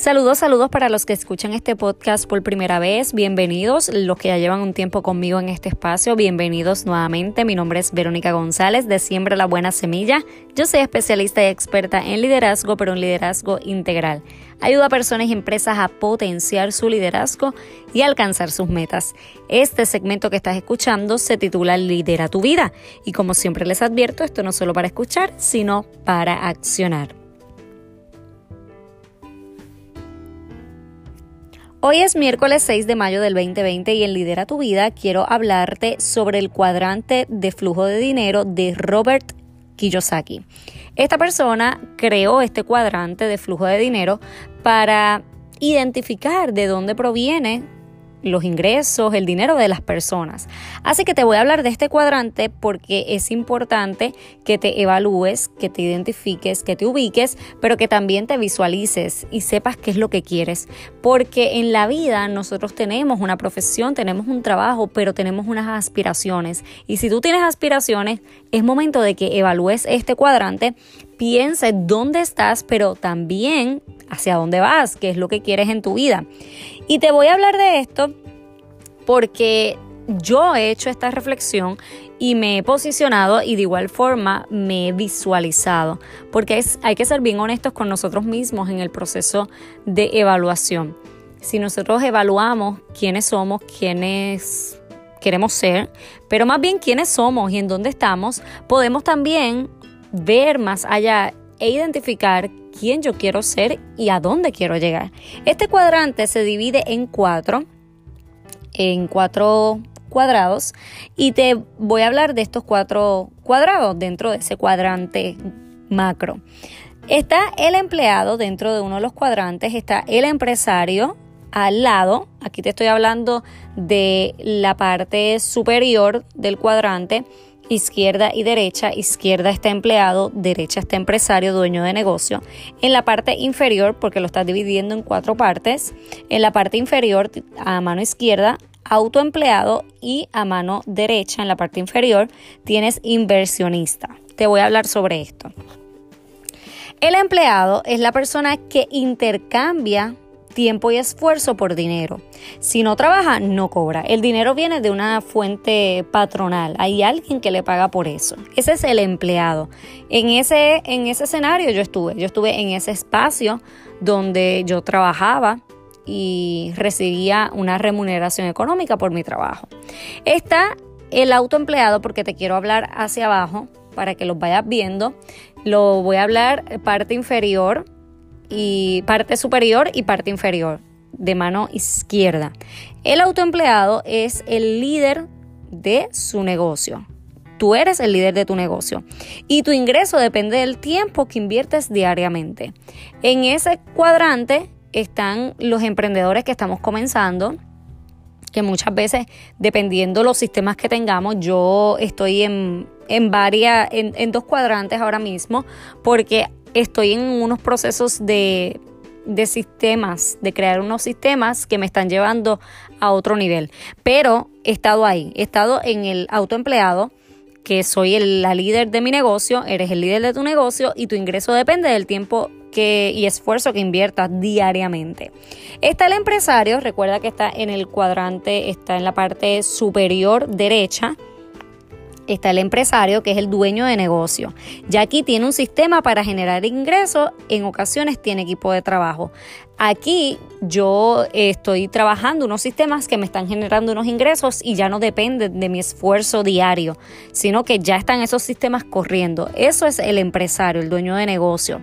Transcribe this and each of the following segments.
Saludos, saludos para los que escuchan este podcast por primera vez. Bienvenidos, los que ya llevan un tiempo conmigo en este espacio. Bienvenidos nuevamente. Mi nombre es Verónica González de Siembra la Buena Semilla. Yo soy especialista y experta en liderazgo, pero en liderazgo integral. Ayuda a personas y empresas a potenciar su liderazgo y alcanzar sus metas. Este segmento que estás escuchando se titula Lidera tu vida. Y como siempre les advierto, esto no es solo para escuchar, sino para accionar. Hoy es miércoles 6 de mayo del 2020 y en Lidera tu vida quiero hablarte sobre el cuadrante de flujo de dinero de Robert Kiyosaki. Esta persona creó este cuadrante de flujo de dinero para identificar de dónde proviene los ingresos, el dinero de las personas. Así que te voy a hablar de este cuadrante porque es importante que te evalúes, que te identifiques, que te ubiques, pero que también te visualices y sepas qué es lo que quieres. Porque en la vida nosotros tenemos una profesión, tenemos un trabajo, pero tenemos unas aspiraciones. Y si tú tienes aspiraciones, es momento de que evalúes este cuadrante, pienses dónde estás, pero también hacia dónde vas, qué es lo que quieres en tu vida. Y te voy a hablar de esto porque yo he hecho esta reflexión y me he posicionado y de igual forma me he visualizado, porque es, hay que ser bien honestos con nosotros mismos en el proceso de evaluación. Si nosotros evaluamos quiénes somos, quiénes queremos ser, pero más bien quiénes somos y en dónde estamos, podemos también ver más allá e identificar quién yo quiero ser y a dónde quiero llegar. Este cuadrante se divide en cuatro, en cuatro cuadrados y te voy a hablar de estos cuatro cuadrados dentro de ese cuadrante macro. Está el empleado dentro de uno de los cuadrantes, está el empresario al lado, aquí te estoy hablando de la parte superior del cuadrante, izquierda y derecha. Izquierda está empleado, derecha está empresario, dueño de negocio. En la parte inferior, porque lo estás dividiendo en cuatro partes, en la parte inferior a mano izquierda autoempleado y a mano derecha en la parte inferior tienes inversionista. Te voy a hablar sobre esto. El empleado es la persona que intercambia tiempo y esfuerzo por dinero. Si no trabaja, no cobra. El dinero viene de una fuente patronal. Hay alguien que le paga por eso. Ese es el empleado. En ese, en ese escenario yo estuve. Yo estuve en ese espacio donde yo trabajaba y recibía una remuneración económica por mi trabajo. Está el autoempleado porque te quiero hablar hacia abajo para que los vayas viendo. Lo voy a hablar parte inferior y parte superior y parte inferior de mano izquierda. El autoempleado es el líder de su negocio. Tú eres el líder de tu negocio y tu ingreso depende del tiempo que inviertes diariamente. En ese cuadrante están los emprendedores que estamos comenzando, que muchas veces, dependiendo los sistemas que tengamos, yo estoy en, en varias, en, en dos cuadrantes ahora mismo, porque estoy en unos procesos de, sistemas, de crear unos sistemas que me están llevando a otro nivel. Pero he estado ahí, he estado en el autoempleado, que soy la líder de mi negocio, eres el líder de tu negocio y tu ingreso depende del tiempo que, y esfuerzo que inviertas diariamente. Está el empresario, recuerda que está en el cuadrante, está en la parte superior derecha está el empresario, que es el dueño de negocio. Ya aquí tiene un sistema para generar ingresos, en ocasiones tiene equipo de trabajo. Aquí yo estoy trabajando unos sistemas que me están generando unos ingresos y ya no dependen de mi esfuerzo diario, sino que ya están esos sistemas corriendo. Eso es el empresario, el dueño de negocio.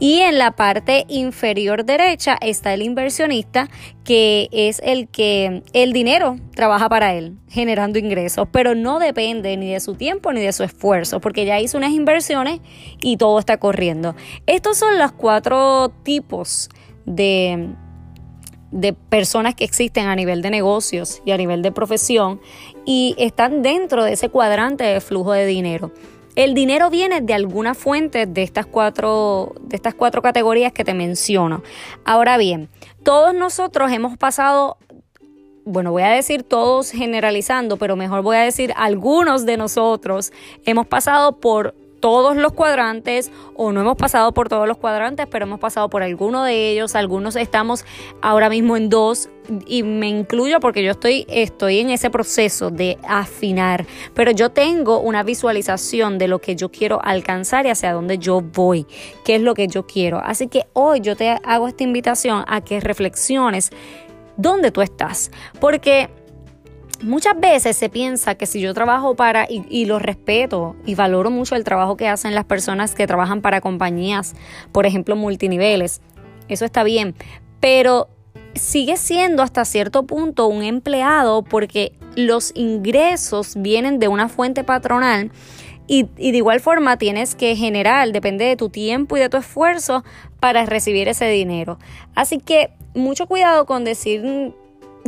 Y en la parte inferior derecha está el inversionista, que es el que el dinero trabaja para él, generando ingresos, pero no depende ni de su tiempo ni de su esfuerzo, porque ya hizo unas inversiones y todo está corriendo. Estos son los cuatro tipos de, de personas que existen a nivel de negocios y a nivel de profesión y están dentro de ese cuadrante de flujo de dinero. El dinero viene de alguna fuente de estas cuatro, de estas cuatro categorías que te menciono. Ahora bien, todos nosotros hemos pasado, bueno, voy a decir todos generalizando, pero mejor voy a decir algunos de nosotros hemos pasado por todos los cuadrantes o no hemos pasado por todos los cuadrantes, pero hemos pasado por alguno de ellos. Algunos estamos ahora mismo en dos y me incluyo porque yo estoy, estoy en ese proceso de afinar, pero yo tengo una visualización de lo que yo quiero alcanzar y hacia dónde yo voy, qué es lo que yo quiero. Así que hoy yo te hago esta invitación a que reflexiones dónde tú estás, porque Muchas veces se piensa que si yo trabajo para, y, lo respeto y valoro mucho el trabajo que hacen las personas que trabajan para compañías, por ejemplo, multiniveles, eso está bien, pero sigue siendo hasta cierto punto un empleado porque los ingresos vienen de una fuente patronal y, y, de igual forma tienes que generar, depende de tu tiempo y de tu esfuerzo para recibir ese dinero. Así que mucho cuidado con decir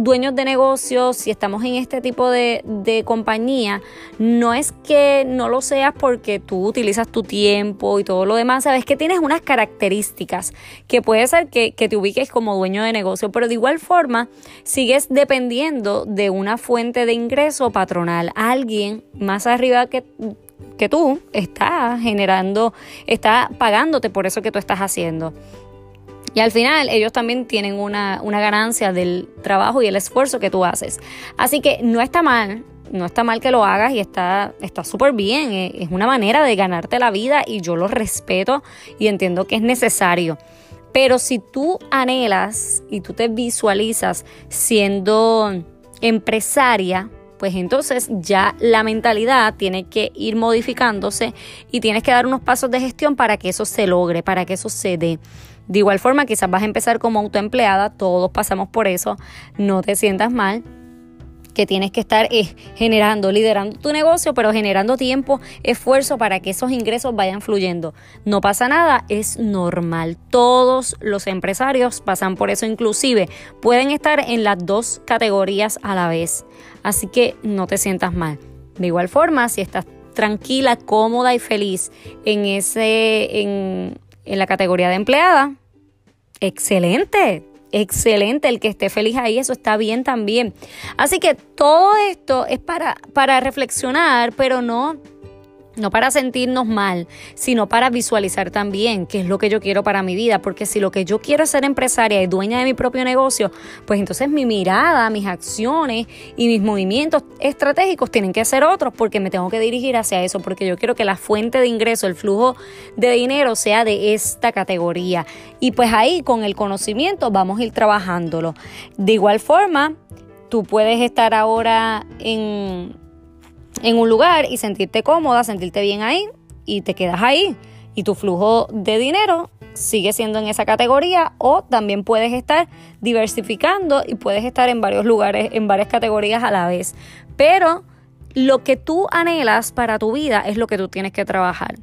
dueños de negocios, si estamos en este tipo de, compañía, no es que no lo seas porque tú utilizas tu tiempo y todo lo demás, sabes que tienes unas características que puede ser que, que te ubiques como dueño de negocio, pero de igual forma sigues dependiendo de una fuente de ingreso patronal, alguien más arriba que que tú está generando, está pagándote por eso que tú estás haciendo. Y al final ellos también tienen una, ganancia del trabajo y el esfuerzo que tú haces. Así que no está mal, no está mal que lo hagas y está súper bien. Eh, es una manera de ganarte la vida y yo lo respeto y entiendo que es necesario. Pero si tú anhelas y tú te visualizas siendo empresaria, pues entonces ya la mentalidad tiene que ir modificándose y tienes que dar unos pasos de gestión para que eso se logre, para que eso se dé. De igual forma, quizás vas a empezar como autoempleada, todos pasamos por eso, no te sientas mal que tienes que estar eh, generando, liderando tu negocio, pero generando tiempo, esfuerzo para que esos ingresos vayan fluyendo. No pasa nada, es normal. Todos los empresarios pasan por eso, inclusive pueden estar en las dos categorías a la vez. Así que no te sientas mal. De igual forma, si estás tranquila, cómoda y feliz en ese en en la categoría de empleada, excelente, excelente el que esté feliz ahí, eso está bien también. Así que todo esto es para, para reflexionar, pero no no para sentirnos mal, sino para visualizar también qué es lo que yo quiero para mi vida, porque si lo que yo quiero es ser empresaria y dueña de mi propio negocio, pues entonces mi mirada, mis acciones y mis movimientos estratégicos tienen que ser otros, porque me tengo que dirigir hacia eso, porque yo quiero que la fuente de ingreso, el flujo de dinero sea de esta categoría. Y pues ahí con el conocimiento vamos a ir trabajándolo. De igual forma, tú puedes estar ahora en en un lugar y sentirte cómoda, sentirte bien ahí y te quedas ahí. Y tu flujo de dinero sigue siendo en esa categoría o también puedes estar diversificando y puedes estar en varios lugares, en varias categorías a la vez. Pero lo que tú anhelas para tu vida es lo que tú tienes que trabajar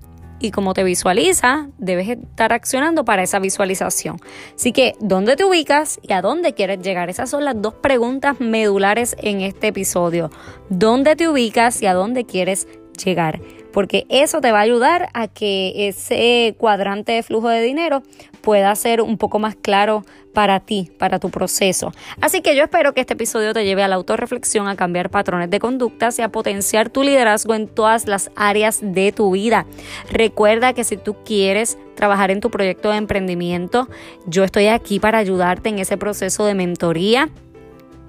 y como te visualiza, debes estar accionando para esa visualización. Así que, ¿dónde te ubicas y a dónde quieres llegar? Esas son las dos preguntas medulares en este episodio. ¿Dónde te ubicas y a dónde quieres llegar? Porque eso te va a ayudar a que ese cuadrante de flujo de dinero pueda ser un poco más claro para ti, para tu proceso. Así que yo espero que este episodio te lleve a la autorreflexión, a cambiar patrones de conductas y a potenciar tu liderazgo en todas las áreas de tu vida. Recuerda que si tú quieres trabajar en tu proyecto de emprendimiento, yo estoy aquí para ayudarte en ese proceso de mentoría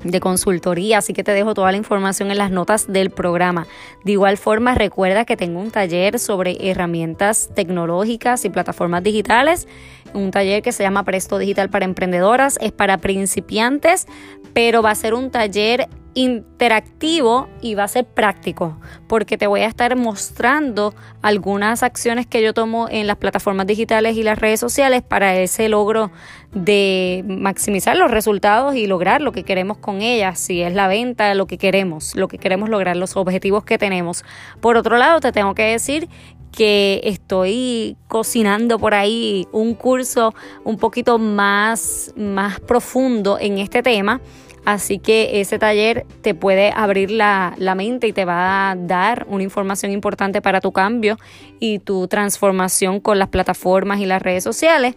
de consultoría, así que te dejo toda la información en las notas del programa. De igual forma, recuerda que tengo un taller sobre herramientas tecnológicas y plataformas digitales, un taller que se llama Presto Digital para Emprendedoras, es para principiantes, pero va a ser un taller interactivo y va a ser práctico, porque te voy a estar mostrando algunas acciones que yo tomo en las plataformas digitales y las redes sociales para ese logro de maximizar los resultados y lograr lo que queremos con ellas, si es la venta, lo que queremos, lo que queremos lograr, los objetivos que tenemos. Por otro lado, te tengo que decir que estoy cocinando por ahí un curso un poquito más, más profundo en este tema Así que ese taller te puede abrir la, mente y te va a dar una información importante para tu cambio y tu transformación con las plataformas y las redes sociales.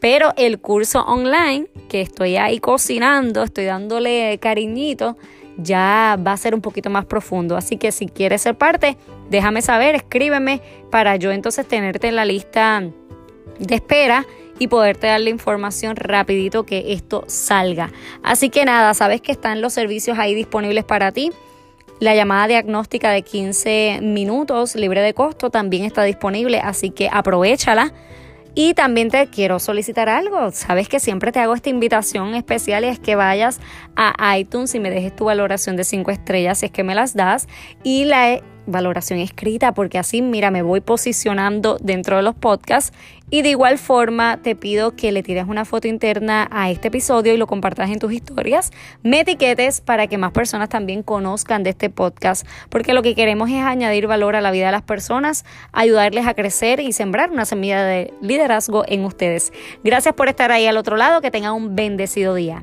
Pero el curso online, que estoy ahí cocinando, estoy dándole cariñito, ya va a ser un poquito más profundo. Así que si quieres ser parte, déjame saber, escríbeme para yo entonces tenerte en la lista de espera y poderte dar la información rapidito que esto salga. Así que nada, sabes que están los servicios ahí disponibles para ti. La llamada diagnóstica de 15 minutos libre de costo también está disponible, así que aprovechala. Y también te quiero solicitar algo. Sabes que siempre te hago esta invitación especial y es que vayas a iTunes y me dejes tu valoración de 5 estrellas si es que me las das. Y la valoración escrita porque así, mira, me voy posicionando dentro de los podcasts y de igual forma te pido que le tires una foto interna a este episodio y lo compartas en tus historias, me etiquetes para que más personas también conozcan de este podcast porque lo que queremos es añadir valor a la vida de las personas, ayudarles a crecer y sembrar una semilla de liderazgo en ustedes. Gracias por estar ahí al otro lado, que tengan un bendecido día.